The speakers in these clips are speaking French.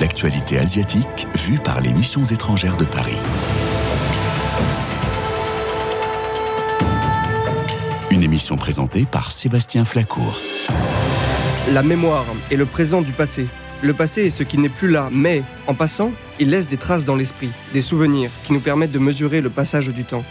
L'actualité asiatique vue par les missions étrangères de Paris. Une émission présentée par Sébastien Flacourt. La mémoire est le présent du passé. Le passé est ce qui n'est plus là, mais en passant, il laisse des traces dans l'esprit, des souvenirs qui nous permettent de mesurer le passage du temps.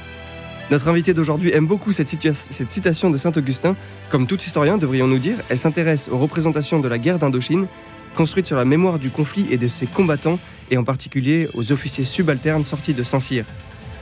Notre invité d'aujourd'hui aime beaucoup cette, citation de Saint-Augustin. Comme tout historien, devrions-nous dire, elle s'intéresse aux représentations de la guerre d'Indochine, construite sur la mémoire du conflit et de ses combattants, et en particulier aux officiers subalternes sortis de Saint-Cyr.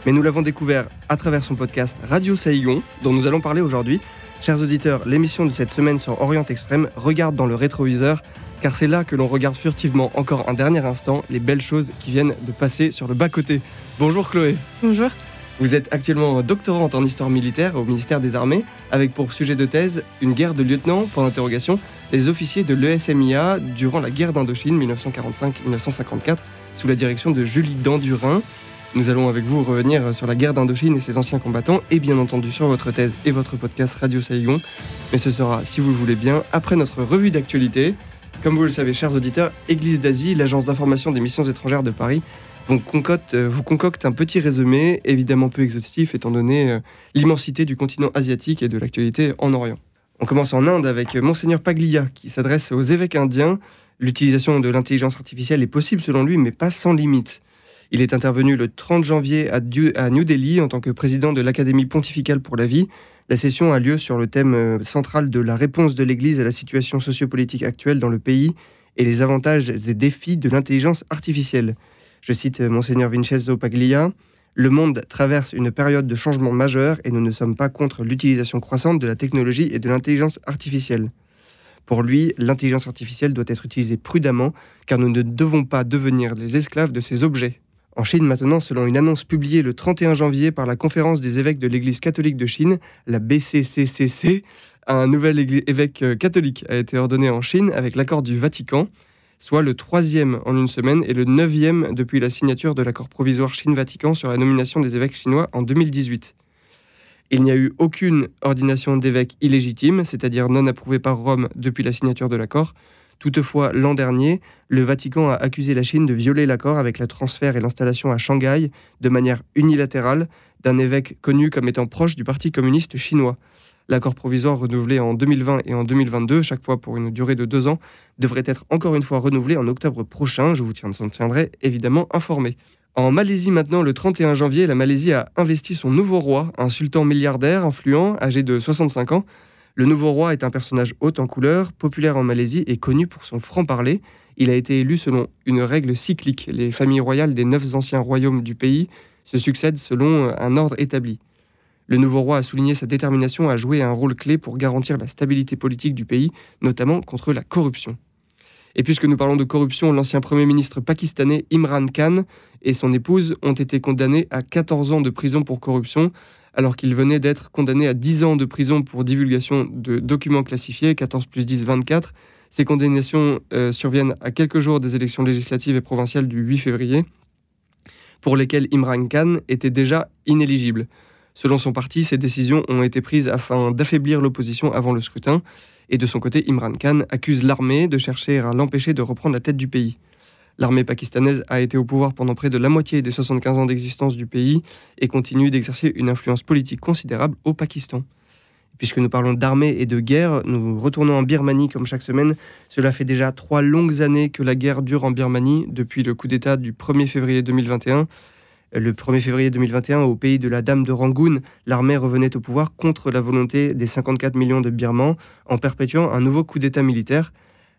Mais nous l'avons découvert à travers son podcast Radio Saigon, dont nous allons parler aujourd'hui. Chers auditeurs, l'émission de cette semaine sur Orient Extrême regarde dans le rétroviseur, car c'est là que l'on regarde furtivement encore un dernier instant les belles choses qui viennent de passer sur le bas-côté. Bonjour Chloé. Bonjour. Vous êtes actuellement doctorante en histoire militaire au ministère des Armées, avec pour sujet de thèse une guerre de lieutenants, pour l'interrogation, les officiers de l'ESMIA durant la guerre d'Indochine 1945-1954, sous la direction de Julie Dandurin. Nous allons avec vous revenir sur la guerre d'Indochine et ses anciens combattants, et bien entendu sur votre thèse et votre podcast Radio Saigon. Mais ce sera, si vous le voulez bien, après notre revue d'actualité. Comme vous le savez, chers auditeurs, Église d'Asie, l'agence d'information des missions étrangères de Paris, euh, vous concocte un petit résumé, évidemment peu exhaustif étant donné euh, l'immensité du continent asiatique et de l'actualité en Orient. On commence en Inde avec euh, Monseigneur Paglia qui s'adresse aux évêques indiens. L'utilisation de l'intelligence artificielle est possible selon lui, mais pas sans limite. Il est intervenu le 30 janvier à New Delhi en tant que président de l'Académie pontificale pour la vie. La session a lieu sur le thème central de la réponse de l'Église à la situation sociopolitique actuelle dans le pays et les avantages et défis de l'intelligence artificielle. Je cite euh, Monseigneur Vincenzo Paglia. Le monde traverse une période de changement majeur et nous ne sommes pas contre l'utilisation croissante de la technologie et de l'intelligence artificielle. Pour lui, l'intelligence artificielle doit être utilisée prudemment car nous ne devons pas devenir les esclaves de ces objets. En Chine maintenant, selon une annonce publiée le 31 janvier par la conférence des évêques de l'Église catholique de Chine, la BCCCC, un nouvel évêque euh, catholique a été ordonné en Chine avec l'accord du Vatican soit le troisième en une semaine et le neuvième depuis la signature de l'accord provisoire Chine-Vatican sur la nomination des évêques chinois en 2018. Il n'y a eu aucune ordination d'évêques illégitime, c'est-à-dire non approuvée par Rome depuis la signature de l'accord. Toutefois, l'an dernier, le Vatican a accusé la Chine de violer l'accord avec le transfert et l'installation à Shanghai de manière unilatérale d'un évêque connu comme étant proche du Parti communiste chinois. L'accord provisoire renouvelé en 2020 et en 2022, chaque fois pour une durée de deux ans, devrait être encore une fois renouvelé en octobre prochain. Je vous tiendrai évidemment informé. En Malaisie maintenant, le 31 janvier, la Malaisie a investi son nouveau roi, un sultan milliardaire influent, âgé de 65 ans. Le nouveau roi est un personnage haut en couleur, populaire en Malaisie et connu pour son franc-parler. Il a été élu selon une règle cyclique. Les familles royales des neuf anciens royaumes du pays se succèdent selon un ordre établi. Le nouveau roi a souligné sa détermination à jouer un rôle clé pour garantir la stabilité politique du pays, notamment contre la corruption. Et puisque nous parlons de corruption, l'ancien Premier ministre pakistanais Imran Khan et son épouse ont été condamnés à 14 ans de prison pour corruption, alors qu'ils venaient d'être condamnés à 10 ans de prison pour divulgation de documents classifiés, 14 plus 10, 24. Ces condamnations euh, surviennent à quelques jours des élections législatives et provinciales du 8 février, pour lesquelles Imran Khan était déjà inéligible. Selon son parti, ces décisions ont été prises afin d'affaiblir l'opposition avant le scrutin. Et de son côté, Imran Khan accuse l'armée de chercher à l'empêcher de reprendre la tête du pays. L'armée pakistanaise a été au pouvoir pendant près de la moitié des 75 ans d'existence du pays et continue d'exercer une influence politique considérable au Pakistan. Puisque nous parlons d'armée et de guerre, nous retournons en Birmanie comme chaque semaine. Cela fait déjà trois longues années que la guerre dure en Birmanie, depuis le coup d'État du 1er février 2021. Le 1er février 2021, au pays de la Dame de Rangoon, l'armée revenait au pouvoir contre la volonté des 54 millions de Birmans en perpétuant un nouveau coup d'État militaire.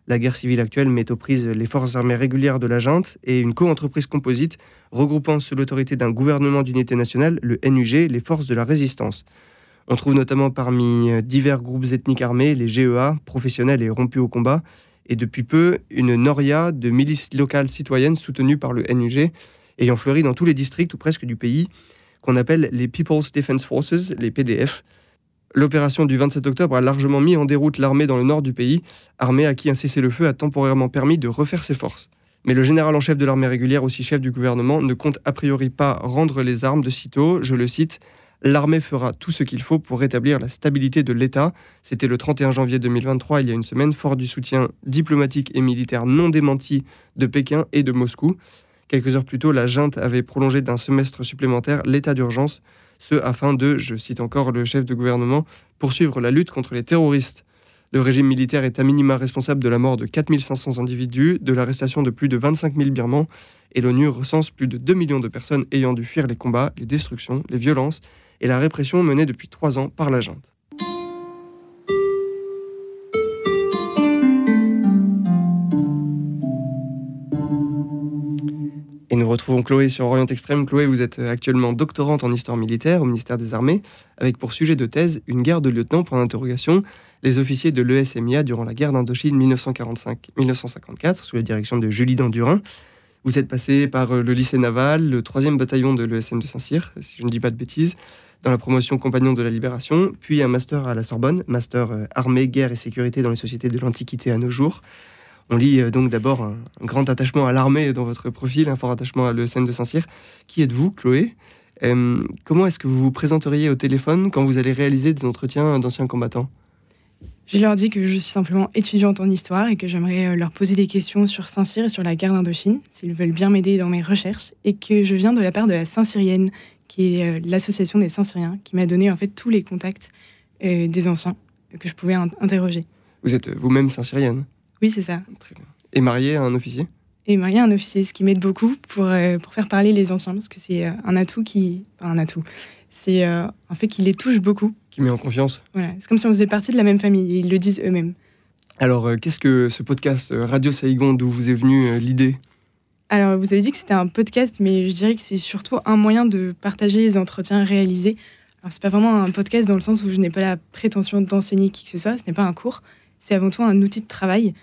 La guerre civile actuelle met aux prises les forces armées régulières de la junte et une co-entreprise composite regroupant sous l'autorité d'un gouvernement d'unité nationale, le NUG, les forces de la résistance. On trouve notamment parmi euh, divers groupes ethniques armés les GEA, professionnels et rompus au combat, et depuis peu une Noria de milices locales citoyennes soutenues par le NUG, ayant fleuri dans tous les districts ou presque du pays, qu'on appelle les People's Defense Forces, les PDF. L'opération du 27 octobre a largement mis en déroute l'armée dans le nord du pays, armée à qui un cessez-le-feu a temporairement permis de refaire ses forces. Mais le général en chef de l'armée régulière, aussi chef du gouvernement, ne compte a priori pas rendre les armes de sitôt, je le cite, L'armée fera tout ce qu'il faut pour rétablir la stabilité de l'État. C'était le 31 janvier 2023, il y a une semaine, fort du soutien diplomatique et militaire non démenti de Pékin et de Moscou. Quelques heures plus tôt, la junte avait prolongé d'un semestre supplémentaire l'état d'urgence, ce afin de, je cite encore le chef de gouvernement, poursuivre la lutte contre les terroristes. Le régime militaire est à minima responsable de la mort de 4500 individus, de l'arrestation de plus de 25 000 Birmans, et l'ONU recense plus de 2 millions de personnes ayant dû fuir les combats, les destructions, les violences et la répression menée depuis trois ans par la junte. Retrouvons Chloé sur Orient Extrême. Chloé, vous êtes actuellement doctorante en histoire militaire au ministère des Armées, avec pour sujet de thèse une guerre de lieutenant pour l'interrogation les officiers de l'ESMIA durant la guerre d'Indochine 1945-1954, sous la direction de Julie Dandurin. Vous êtes passé par le lycée naval, le 3e bataillon de l'ESM de Saint-Cyr, si je ne dis pas de bêtises, dans la promotion compagnon de la libération, puis un master à la Sorbonne, master euh, armée, guerre et sécurité dans les sociétés de l'Antiquité à nos jours. On lit euh, donc d'abord un, grand attachement à l'armée dans votre profil, un fort attachement à l'ESM de Saint-Cyr. Qui êtes-vous, Chloé? Euh, Comment est-ce que vous vous présenteriez au téléphone quand vous allez réaliser des entretiens d'anciens combattants? Je leur dis que je suis simplement étudiante en histoire et que j'aimerais leur poser des questions sur Saint-Cyr et sur la guerre d'Indochine, s'ils veulent bien m'aider dans mes recherches, et que je viens de la part de la Saint-Cyrienne, qui est euh, l'association des Saint-Syriens, qui m'a donné en fait tous les contacts euh, des anciens que je pouvais interroger. Vous êtes vous-même Saint-Syrienne Oui, c'est ça. Très bien. Et mariée à un officier? Et mariée à un officier, ce qui m'aide beaucoup pour, euh, pour faire parler les anciens, parce que c'est un atout qui... Enfin, un atout. C'est un fait qui les touche beaucoup. Qui met en confiance Voilà, c'est comme si on faisait partie de la même famille, et ils le disent eux-mêmes. Alors, qu'est-ce que ce podcast Radio Saïgon, d'où vous est venue l'idée? Alors, vous avez dit que c'était un podcast, mais je dirais que c'est surtout un moyen de partager les entretiens réalisés. Alors, c'est pas vraiment un podcast dans le sens où je n'ai pas la prétention d'enseigner qui que ce soit, ce n'est pas un cours, c'est avant tout un outil de travail.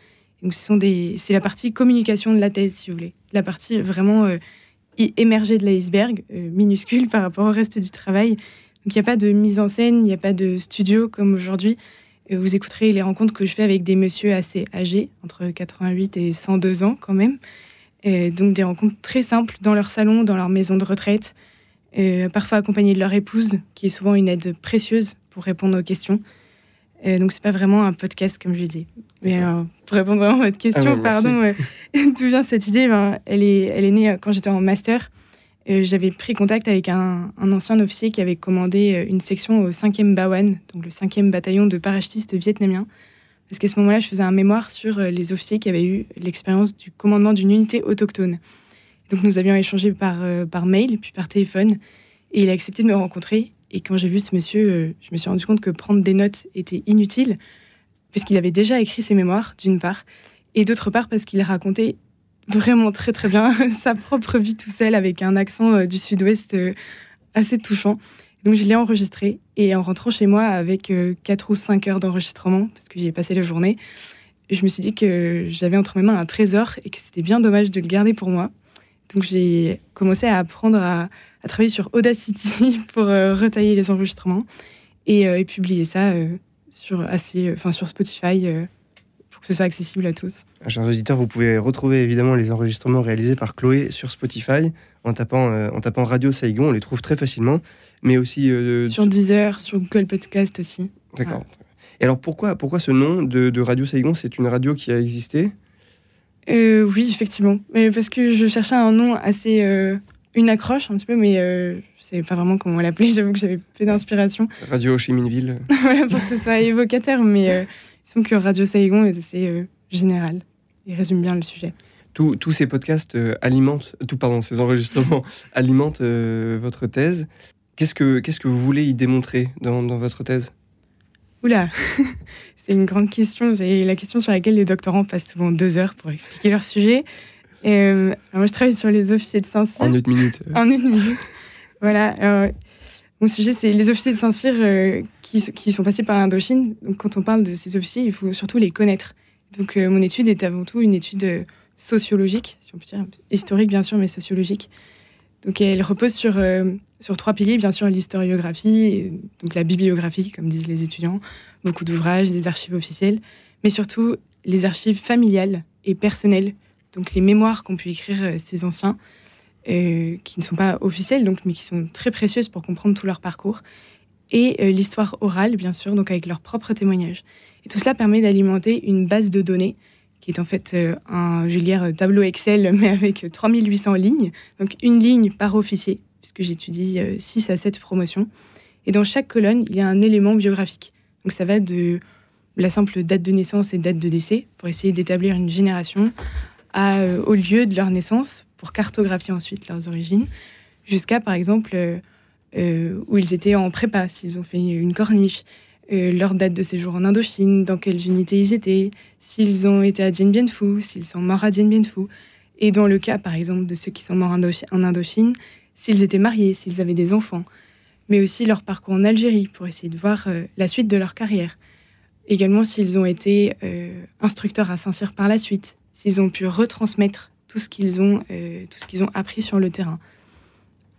Donc, c'est la partie communication de la thèse, si vous voulez. La partie vraiment euh, émergée de l'iceberg, euh, minuscule par rapport au reste du travail. Donc, il n'y a pas de mise en scène, il n'y a pas de studio comme aujourd'hui. Euh, vous écouterez les rencontres que je fais avec des messieurs assez âgés, entre 88 et 102 ans quand même donc des rencontres très simples dans leur salon, dans leur maison de retraite, parfois accompagnées de leur épouse, qui est souvent une aide précieuse pour répondre aux questions. Donc, donc c'est pas vraiment un podcast comme je dis. Mais euh, pour répondre vraiment à votre question, ah pardon, d'où vient cette idée? Ben, elle, est, elle est née euh, quand j'étais en master. J'avais pris contact avec un, un, ancien officier qui avait commandé une section au 5e Bawan, donc le 5e bataillon de parachutistes vietnamiens, parce qu'à ce moment-là, je faisais un mémoire sur euh, les officiers qui avaient eu l'expérience du commandement d'une unité autochtone. Donc nous avions échangé par, euh, par mail, puis par téléphone, et il a accepté de me rencontrer. Et quand j'ai vu ce monsieur, euh, je me suis rendu compte que prendre des notes était inutile, puisqu'il avait déjà écrit ses mémoires, d'une part, et d'autre part parce qu'il racontait vraiment très très bien sa propre vie tout seul, avec un accent du sud-ouest assez touchant. Donc je l'ai enregistré et en rentrant chez moi avec 4 euh, ou 5 heures d'enregistrement, parce que j'y ai passé la journée, je me suis dit que j'avais entre mes mains un trésor et que c'était bien dommage de le garder pour moi. Donc j'ai commencé à apprendre à, travailler sur Audacity pour euh, retailler les enregistrements et, euh, publier ça sur, assez, sur Spotify pour que ce soit accessible à tous. Chers auditeurs, vous pouvez retrouver évidemment les enregistrements réalisés par Chloé sur Spotify en tapant, en tapant Radio Saigon, on les trouve très facilement mais aussi... Euh, sur Deezer, sur Google Podcast aussi. D'accord. Et alors pourquoi, pourquoi ce nom de, Radio Saigon? C'est une radio qui a existé? Euh, Oui, effectivement. Mais parce que je cherchais un nom assez... Euh, une accroche un petit peu, mais je sais pas vraiment comment l'appeler, j'avoue que j'avais peu d'inspiration. Radio Ho Chi Minh Ville. voilà, pour que ce soit évocateur, mais il semble que Radio Saigon est assez général et résume bien le sujet. Tous ces podcasts alimentent, tout, pardon, ces enregistrements alimentent votre thèse. Qu'est-ce que, qu'est-ce que vous voulez y démontrer dans, dans votre thèse? Oula, c'est une grande question. C'est la question sur laquelle les doctorants passent souvent deux heures pour expliquer leur sujet. Euh, moi, je travaille sur les officiers de Saint-Cyr. En une minute. en une minute. voilà. mon sujet, c'est les officiers de Saint-Cyr euh, qui, qui, sont passés par l'Indochine. Donc, quand on parle de ces officiers, il faut surtout les connaître. Donc, euh, mon étude est avant tout une étude sociologique, si on peut dire, historique bien sûr, mais sociologique. Donc, elle repose sur sur trois piliers, bien sûr, l'historiographie, donc la bibliographie, comme disent les étudiants, beaucoup d'ouvrages, des archives officielles, mais surtout les archives familiales et personnelles, donc les mémoires qu'ont pu écrire euh, ces anciens, qui ne sont pas officielles, donc, mais qui sont très précieuses pour comprendre tout leur parcours, et l'histoire orale, bien sûr, donc avec leurs propres témoignages. Et tout cela permet d'alimenter une base de données qui est en fait un, je vais tableau Excel, mais avec 3800 lignes, donc une ligne par officier, puisque j'étudie 6 à 7 promotions. Et dans chaque colonne, il y a un élément biographique. Donc ça va de la simple date de naissance et date de décès, pour essayer d'établir une génération, euh, au lieu de leur naissance, pour cartographier ensuite leurs origines, jusqu'à par exemple euh, euh, où ils étaient en prépa, s'ils ont fait une corniche, leur date de séjour en Indochine, dans quelles unités ils étaient, s'ils ont été à Dien Bien Phu, s'ils sont morts à Dien Bien Phu. Et dans le cas, par exemple, de ceux qui sont morts en Indochine, s'ils étaient mariés, s'ils avaient des enfants, mais aussi leur parcours en Algérie pour essayer de voir la suite de leur carrière. Également s'ils ont été instructeurs à Saint-Cyr par la suite, s'ils ont pu retransmettre tout ce qu'ils ont, euh, tout ce qu'ils ont appris sur le terrain.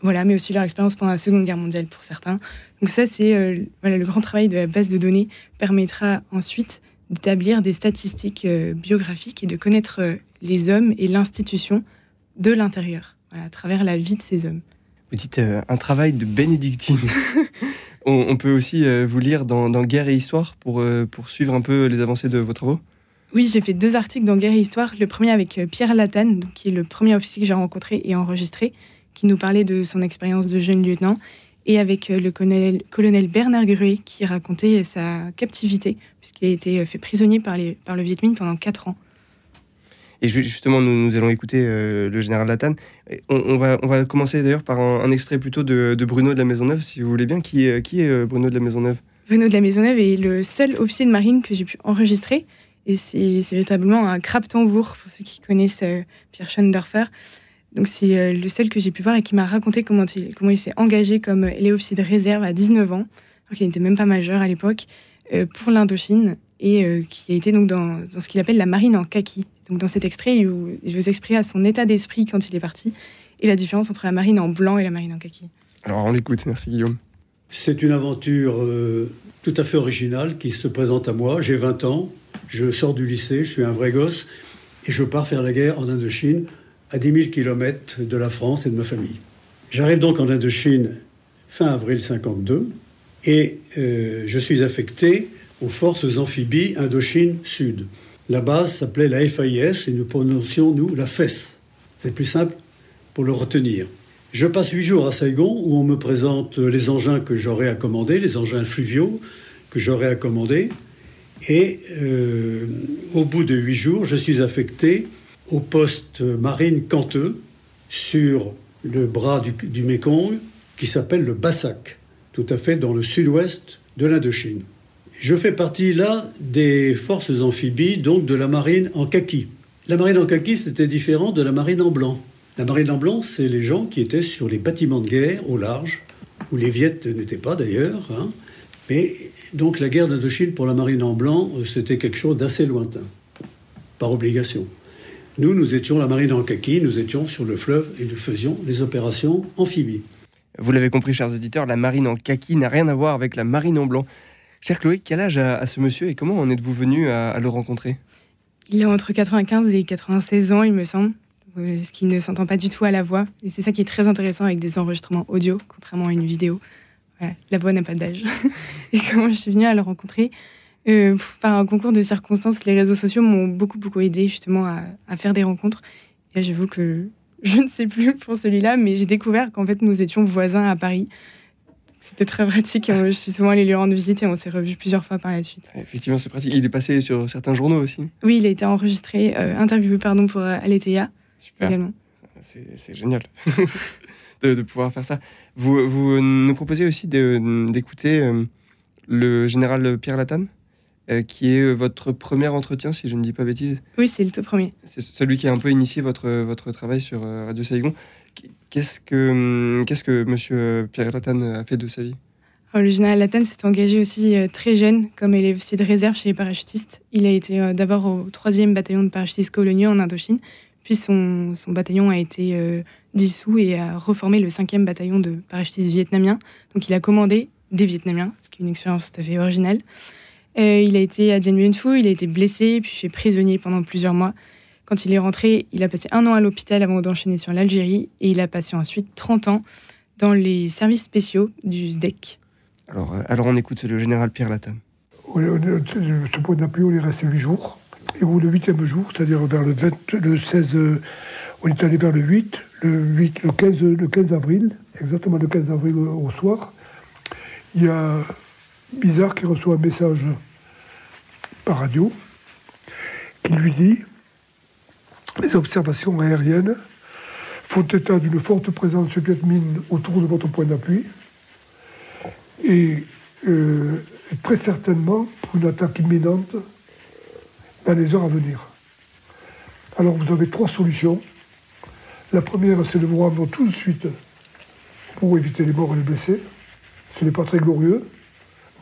Voilà, mais aussi leur expérience pendant la Seconde Guerre mondiale pour certains. Donc ça, c'est euh, le grand travail de la base de données permettra ensuite d'établir des statistiques biographiques et de connaître les hommes et l'institution de l'intérieur, à travers la vie de ces hommes. Vous dites un travail de bénédictine. On, peut aussi euh, vous lire dans, Guerre et Histoire pour, euh, pour suivre un peu les avancées de vos travaux Oui, j'ai fait deux articles dans Guerre et Histoire. Le premier avec euh, Pierre Latane, qui est le premier officier que j'ai rencontré et enregistré, qui nous parlait de son expérience de jeune lieutenant, et avec le colonel, colonel Bernard Gruet, qui racontait sa captivité, puisqu'il a été fait prisonnier par, les, par le Viet Minh pendant quatre ans. Et justement, nous, allons écouter euh, le général Latane. On, va, on va commencer d'ailleurs par un, extrait plutôt de, Bruno de la Maisonneuve, si vous voulez bien. Qui, est, qui est euh, Bruno de la Maisonneuve? Bruno de la Maisonneuve est le seul officier de marine que j'ai pu enregistrer. Et c'est véritablement un crabe-tambour, pour ceux qui connaissent euh, Pierre Schoendorfer. Donc c'est le seul que j'ai pu voir et qui m'a raconté comment il, comment il s'est engagé comme officier de réserve à 19 ans, alors qu'il n'était même pas majeur à l'époque, pour l'Indochine et qui a été donc dans, dans ce qu'il appelle la marine en kaki. Donc dans cet extrait, il vous exprime à son état d'esprit quand il est parti et la différence entre la marine en blanc et la marine en kaki. Alors on l'écoute, merci Guillaume. C'est une aventure euh, tout à fait originale qui se présente à moi. J'ai 20 ans, je sors du lycée, je suis un vrai gosse et je pars faire la guerre en Indochine à 10 000 km de la France et de ma famille. J'arrive donc en Indochine fin avril 52 et euh, je suis affecté aux forces amphibies Indochine Sud. La base s'appelait la FIS et nous prononcions, nous, la FES. C'est plus simple pour le retenir. Je passe huit jours à Saigon où on me présente les engins que j'aurais à commander, les engins fluviaux que j'aurais à commander. Et euh, au bout de huit jours, je suis affecté au poste marine Canteux sur le bras du, du Mekong qui s'appelle le Bassac, tout à fait dans le sud-ouest de l'Indochine. Je fais partie là des forces amphibies, donc de la marine en kaki. La marine en kaki, c'était différent de la marine en blanc. La marine en blanc, c'est les gens qui étaient sur les bâtiments de guerre au large, où les Viettes n'étaient pas d'ailleurs. Hein. Mais donc la guerre d'Indochine pour la marine en blanc, euh, c'était quelque chose d'assez lointain, par obligation. Nous, nous étions la marine en kaki, nous étions sur le fleuve et nous faisions les opérations amphibies. Vous l'avez compris, chers auditeurs, la marine en kaki n'a rien à voir avec la marine en blanc. Cher Chloé, quel âge a, ce monsieur et comment en êtes-vous venu à, le rencontrer? Il est entre 95 et 96 ans, il me semble, euh, ce qui ne s'entend pas du tout à la voix. Et c'est ça qui est très intéressant avec des enregistrements audio, contrairement à une vidéo. La voix n'a pas d'âge. et comment je suis venue à le rencontrer euh, Par un concours de circonstances, les réseaux sociaux m'ont beaucoup, beaucoup aidé justement à, faire des rencontres. Et j'avoue que je ne sais plus pour celui-là, mais j'ai découvert qu'en fait, nous étions voisins à Paris. C'était très pratique. Je suis souvent allée lui rendre visite et on s'est revus plusieurs fois par la suite. Effectivement, c'est pratique. Il est passé sur certains journaux aussi Oui, il a été enregistré, euh, interviewé pardon, pour euh, Aletheia également. C'est génial de, pouvoir faire ça. Vous, vous nous proposez aussi d'écouter euh, le général Pierre Latane qui est votre premier entretien, si je ne dis pas bêtise. Oui, c'est le tout premier. C'est celui qui a un peu initié votre, votre travail sur Radio Saigon. Qu'est-ce que, hum, qu'est-ce que M. Pierre Latane a fait de sa vie? Le général Latane s'est engagé aussi euh, très jeune comme élève aussi de réserve chez les parachutistes. Il a été euh, d'abord au 3e bataillon de parachutistes coloniaux en Indochine, puis son, son bataillon a été euh, dissous et a reformé le 5e bataillon de parachutistes vietnamiens. Donc il a commandé des Vietnamiens, ce qui est une expérience tout à fait originale. il a été à Dien Bien Phu, il a été blessé, puis fait prisonnier pendant plusieurs mois. Quand il est rentré, il a passé un an à l'hôpital avant d'enchaîner sur l'Algérie et il a passé ensuite 30 ans dans les services spéciaux du SDEC. Alors, euh, alors on écoute le général Pierre Latane. Ce point d'appui, on est resté 8 jours. Et au le huitième jour, c'est-à-dire vers le, 20, le 16, on est allé vers le 8, le, 8, le, 15, le 15 avril, exactement le 15 avril au soir, il y a Bizarre qui reçoit un message par radio qui lui dit les observations aériennes font état d'une forte présence vietmine autour de votre point d'appui et euh, très certainement pour une attaque imminente dans les heures à venir. Alors vous avez trois solutions. La première, c'est de vous rendre tout de suite pour éviter les morts et les blessés. Ce n'est pas très glorieux,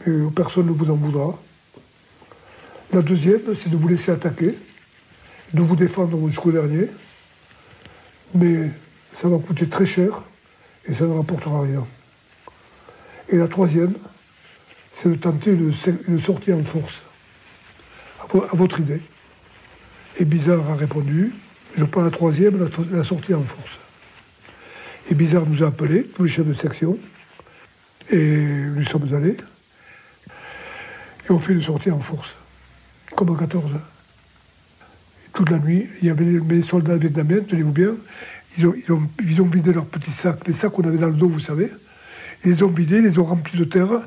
mais personne ne vous en voudra. La deuxième, c'est de vous laisser attaquer, de vous défendre jusqu'au dernier, mais ça va coûter très cher et ça ne rapportera rien. Et la troisième, c'est de tenter une, sortie en force, à, votre idée. Et Bizarre a répondu, je prends la troisième, la, sortie en force. Et Bizarre nous a appelés, tous les chefs de section, et nous sommes allés. Et on fait une sortie en force, comme en 14. toute la nuit, il y avait mes soldats vietnamiens, tenez-vous bien, ils ont, ils, ont, vidé leurs petits sacs, les sacs qu'on avait dans le dos, vous savez. Ils les ont vidés, ils les ont remplis de terre,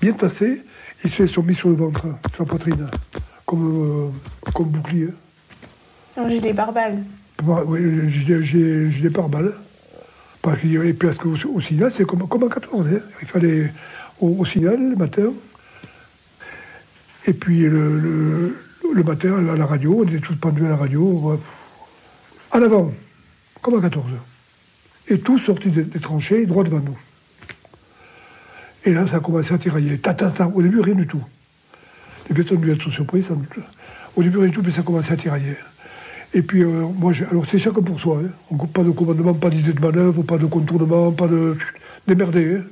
bien tassés, et ils se sont mis sur le ventre, sur la poitrine, comme, euh, comme bouclier. J'ai des barballes. Oui, j'ai des barballes. Et puis parce qu'au au signal, c'est comme, en 14. Hein. Il fallait au, signal le matin. Et puis le, matin, à la radio, on était tous pendus à la radio. En avant, comme en 14. Et tout sorti des, tranchées, droit devant nous. Et là, ça a commencé à tirailler. Ta, Au début, rien du tout. Les ont dû être surpris. Au début, rien du tout, mais ça a commencé à tirailler. Et puis, euh, moi, alors c'est chacun pour soi. Hein. On coupe pas de commandement, pas d'idée de manœuvre, pas de contournement, pas de. démerder. Hein.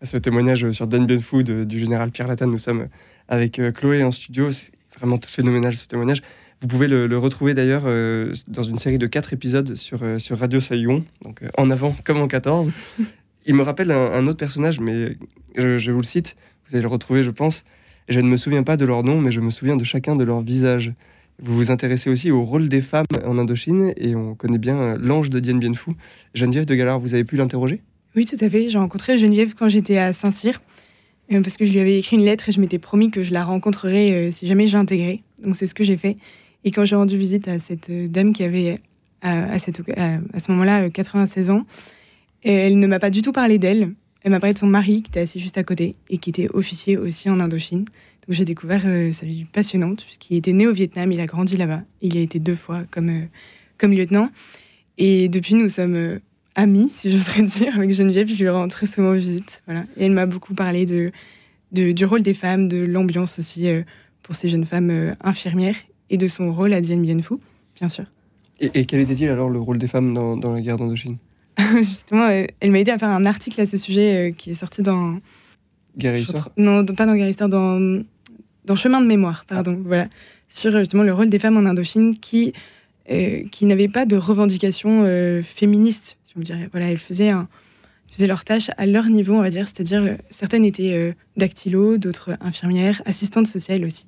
À ce témoignage sur Dan Bien Food du général Pierre Latane, nous sommes avec euh, Chloé en studio. C'est vraiment tout phénoménal ce témoignage. Vous pouvez le, retrouver d'ailleurs euh, dans une série de quatre épisodes sur, sur Radio Saillon, donc en avant comme en 14. Il me rappelle un, autre personnage, mais je, je, vous le cite, vous allez le retrouver, je pense. Je ne me souviens pas de leur nom, mais je me souviens de chacun de leurs visages. Vous vous intéressez aussi au rôle des femmes en Indochine et on connaît bien euh, l'ange de Dien Bien Phu. Geneviève de Galard, vous avez pu l'interroger? Oui, tout à fait. J'ai rencontré Geneviève quand j'étais à Saint-Cyr euh, parce que je lui avais écrit une lettre et je m'étais promis que je la rencontrerais euh, si jamais j'intégrais. Donc c'est ce que j'ai fait. Et quand j'ai rendu visite à cette dame qui avait à, à, ce moment-là 96 ans, elle ne m'a pas du tout parlé d'elle. Elle m'a parlé de son mari qui était assis juste à côté et qui était officier aussi en Indochine. Donc j'ai découvert euh, sa vie passionnante, puisqu'il était né au Vietnam, il a grandi là-bas. Il a été deux fois comme, euh, comme lieutenant. Et depuis, nous sommes euh, amis, si j'oserais dire, avec Geneviève. Je lui rends très souvent visite. Voilà. Et elle m'a beaucoup parlé de, du rôle des femmes, de l'ambiance aussi pour ces jeunes femmes infirmières et de son rôle à Dien Bien Phu, bien sûr. Et, quel était-il alors le rôle des femmes dans, dans la guerre d'Indochine? Justement, elle m'a aidé à faire un article à ce sujet qui est sorti dans. Guerre Histoire? Non, pas dans Guerre Histoire, dans dans Chemin de mémoire, pardon, ah. voilà, sur justement le rôle des femmes en Indochine qui, euh, qui n'avaient pas de revendications euh, féministes, si on dirait. Voilà, elles faisaient, un, faisaient leur tâche à leur niveau, on va dire, c'est-à-dire euh, certaines étaient dactylo, d'autres infirmières, assistantes sociales aussi,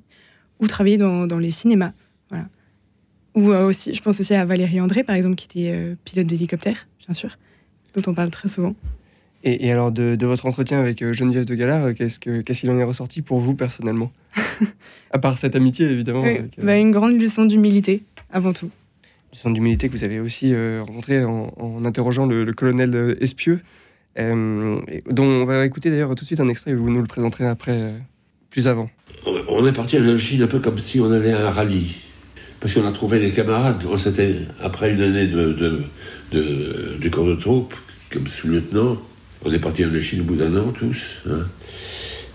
ou travaillaient dans, dans les cinémas, voilà. Ou aussi, je pense aussi à Valérie André, par exemple, qui était pilote d'hélicoptère, bien sûr, dont on parle très souvent. Et, alors, de, votre entretien avec euh, Geneviève de Galard, euh, qu'est-ce qu'il en est ressorti pour vous personnellement? À part cette amitié, évidemment. Euh, bah, une grande leçon d'humilité, avant tout. Leçon d'humilité que vous avez aussi rencontrée en, interrogeant le, colonel Espieux, dont on va écouter d'ailleurs tout de suite un extrait, vous nous le présenterez après, plus avant. On est parti à la Chine un peu comme si on allait à un rallye. Parce qu'on a trouvé les camarades. C'était après une année de, de, de corps de troupe, comme sous-lieutenant. On est parti en Chine au bout d'un an, tous. Hein.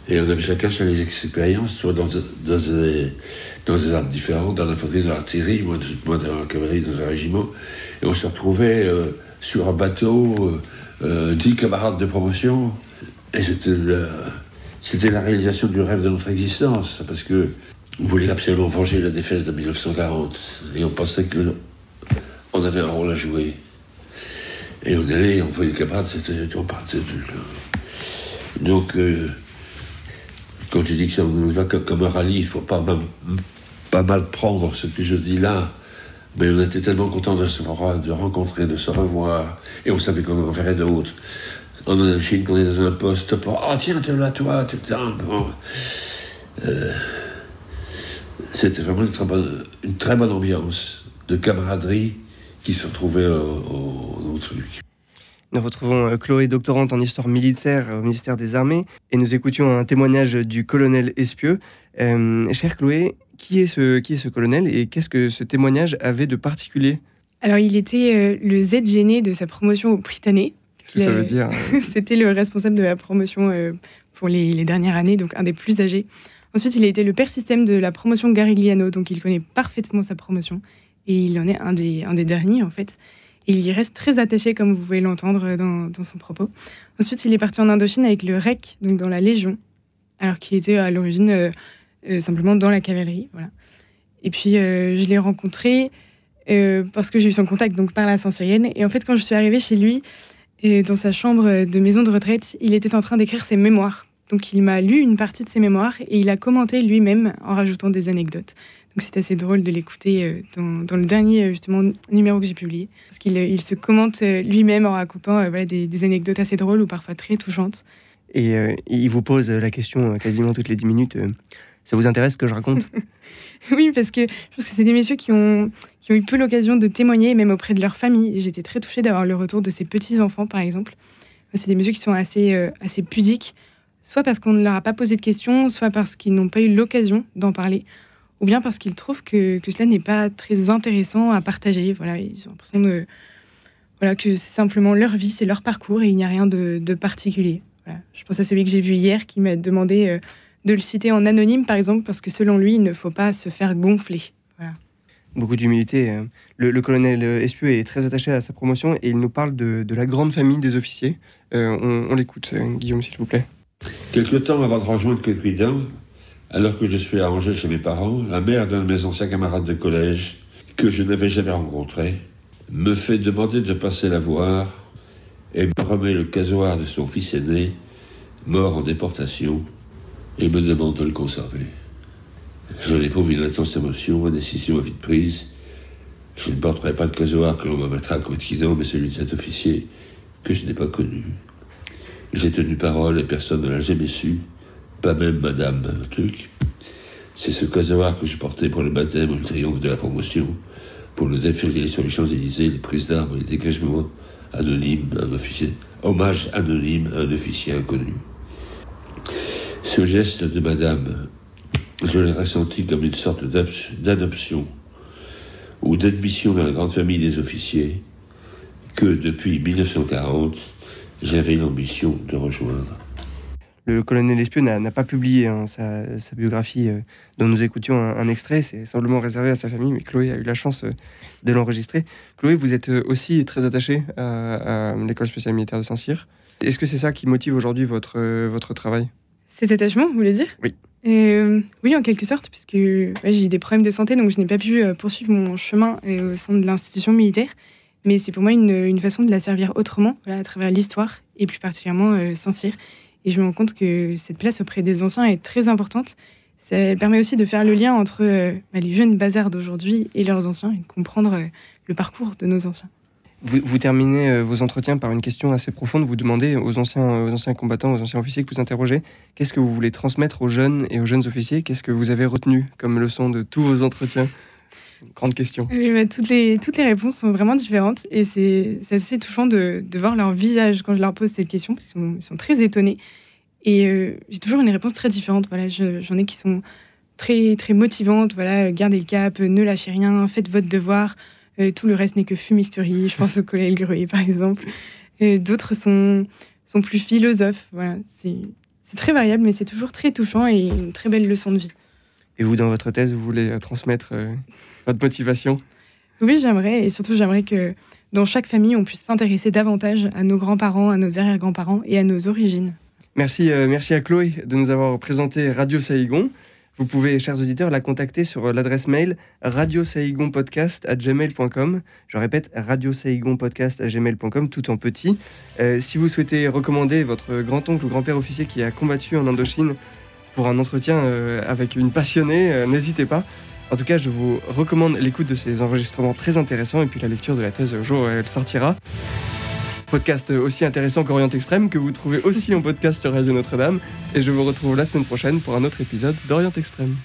Et on avait chacun ses expériences, soit dans, dans, des, dans des armes différentes, dans l'infanterie, dans l'artillerie, moi, moi, dans la cavalerie, dans un régiment. Et on se retrouvait euh, sur un bateau, euh, dix camarades de promotion. Et c'était la, la réalisation du rêve de notre existence. Parce que voulait absolument venger la défaite de 1940. Et on pensait que on avait un rôle à jouer. Et on allait, on voyait les camarades, c'était, on partait. Donc, euh, quand tu dis que ça va comme un rallye, il ne faut pas, mal prendre ce que je dis là. Mais on était tellement contents de se de rencontrer, de se revoir. Et on savait qu'on en verrait d'autres. On a Chine, qu'on est dans un poste pour Ah, tiens, tiens là, toi, tu bon. euh, C'était vraiment une très bonne ambiance de camaraderie qui se retrouvait au, au, truc. Nous retrouvons euh, Chloé, doctorante en histoire militaire au ministère des Armées, et nous écoutions un témoignage du colonel Espieux. Euh, chère Chloé, qui est, ce, qui est ce colonel et qu'est-ce que ce témoignage avait de particulier? Alors, il était euh, le Z gêné de sa promotion au Britannique. Qu'est-ce que ça veut dire? C'était le responsable de la promotion euh, pour les, les, dernières années, donc un des plus âgés. Ensuite, il a été le père système de la promotion Garigliano, donc il connaît parfaitement sa promotion. Et il en est un des, derniers, en fait. Il y reste très attaché, comme vous pouvez l'entendre dans, son propos. Ensuite, il est parti en Indochine avec le REC, donc dans la Légion, alors qu'il était à l'origine euh, euh, simplement dans la cavalerie. Voilà. Et puis, euh, je l'ai rencontré parce que j'ai eu son contact donc par la Saint-Syrienne. Et en fait, quand je suis arrivée chez lui, dans sa chambre de maison de retraite, il était en train d'écrire ses mémoires. Donc, il m'a lu une partie de ses mémoires et il a commenté lui-même en rajoutant des anecdotes. Donc c'est assez drôle de l'écouter dans, dans, le dernier justement numéro que j'ai publié, parce qu'il il se commente lui-même en racontant voilà, des, des, anecdotes assez drôles ou parfois très touchantes. Et euh, il vous pose la question quasiment toutes les 10 minutes. Euh, ça vous intéresse ce que je raconte? Oui, parce que je pense que c'est des messieurs qui ont, qui ont eu peu l'occasion de témoigner, même auprès de leur famille. J'étais très touchée d'avoir le retour de ces petits-enfants, par exemple. C'est des messieurs qui sont assez, euh, assez pudiques, soit parce qu'on ne leur a pas posé de questions, soit parce qu'ils n'ont pas eu l'occasion d'en parler ou bien parce qu'ils trouvent que, que cela n'est pas très intéressant à partager. Voilà, ils ont l'impression de, voilà, que c'est simplement leur vie, c'est leur parcours et il n'y a rien de, de particulier. Voilà. Je pense à celui que j'ai vu hier qui m'a demandé euh, de le citer en anonyme, par exemple, parce que selon lui, il ne faut pas se faire gonfler. Voilà. Beaucoup d'humilité. Le, le, colonel Espieux est très attaché à sa promotion et il nous parle de, de la grande famille des officiers. Euh, on, on l'écoute, Guillaume, s'il vous plaît. Quelque temps avant de rejoindre Quelqu'un, alors que je suis à Angers chez mes parents, la mère d'un de mes anciens camarades de collège, que je n'avais jamais rencontré, me fait demander de passer la voir et me remet le casoir de son fils aîné, mort en déportation, et me demande de le conserver. J'en éprouve une intense émotion, ma décision est vite prise. Je ne porterai pas le casoir que l'on me mettra à Coquidon, mais celui de cet officier que je n'ai pas connu. J'ai tenu parole et personne ne l'a jamais su pas même Madame Truc. C'est ce casoir que je portais pour le baptême le triomphe de la promotion, pour le défilé sur les Champs-Élysées, les prises d'armes, les dégagements anonymes un officier, hommage anonyme à un officier inconnu. Ce geste de Madame, je l'ai ressenti comme une sorte d'adoption ou d'admission dans la grande famille des officiers que depuis 1940, j'avais l'ambition de rejoindre le colonel Espieux n'a pas publié hein, sa, sa, biographie euh, dont nous écoutions un, un extrait. C'est simplement réservé à sa famille, mais Chloé a eu la chance euh, de l'enregistrer. Chloé, vous êtes euh, aussi très attachée à, à l'école spéciale militaire de Saint-Cyr. Est-ce que c'est ça qui motive aujourd'hui votre, votre travail? Cet attachement, vous voulez dire? Oui. Oui, en quelque sorte, puisque ouais, j'ai eu des problèmes de santé, donc je n'ai pas pu poursuivre mon chemin au sein de l'institution militaire. Mais c'est pour moi une, une, façon de la servir autrement, voilà, à travers l'histoire, et plus particulièrement Saint-Cyr. Et je me rends compte que cette place auprès des anciens est très importante. Ça permet aussi de faire le lien entre euh, bah, les jeunes bazards d'aujourd'hui et leurs anciens et de comprendre euh, le parcours de nos anciens. Vous, vous terminez euh, vos entretiens par une question assez profonde. Vous demandez aux anciens, aux anciens combattants, aux anciens officiers que vous interrogez, qu'est-ce que vous voulez transmettre aux jeunes et aux jeunes officiers? Qu'est-ce que vous avez retenu comme leçon de tous vos entretiens? Grande question. Toutes, les, toutes les réponses sont vraiment différentes et c'est assez touchant de, de, voir leur visage quand je leur pose cette question, parce qu'ils sont, très étonnés. Et euh, j'ai toujours une réponse très différente. Voilà, j'en ai qui sont très, très motivantes. Voilà, gardez le cap, ne lâchez rien, faites votre devoir. Euh, tout le reste n'est que fumisterie. Je pense au collègue Gruy, par exemple. D'autres sont, sont plus philosophes. Voilà, c'est très variable, mais c'est toujours très touchant et une très belle leçon de vie. Et vous, dans votre thèse, vous voulez transmettre euh, votre motivation? Oui, j'aimerais. Et surtout, j'aimerais que dans chaque famille, on puisse s'intéresser davantage à nos grands-parents, à nos arrière-grands-parents et à nos origines. Merci, euh, merci à Chloé de nous avoir présenté Radio Saïgon. Vous pouvez, chers auditeurs, la contacter sur l'adresse mail radiosaigonpodcast@gmail.com. Je répète, radiosaigonpodcast@gmail.com, tout en petit. Euh, si vous souhaitez recommander votre grand-oncle ou grand-père officier qui a combattu en Indochine pour un entretien euh, avec une passionnée, euh, n'hésitez pas. En tout cas, je vous recommande l'écoute de ces enregistrements très intéressants et puis la lecture de la thèse au jour où elle sortira. Podcast aussi intéressant qu'Orient Extrême que vous trouvez aussi en podcast sur Radio Notre-Dame. Et je vous retrouve la semaine prochaine pour un autre épisode d'Orient Extrême.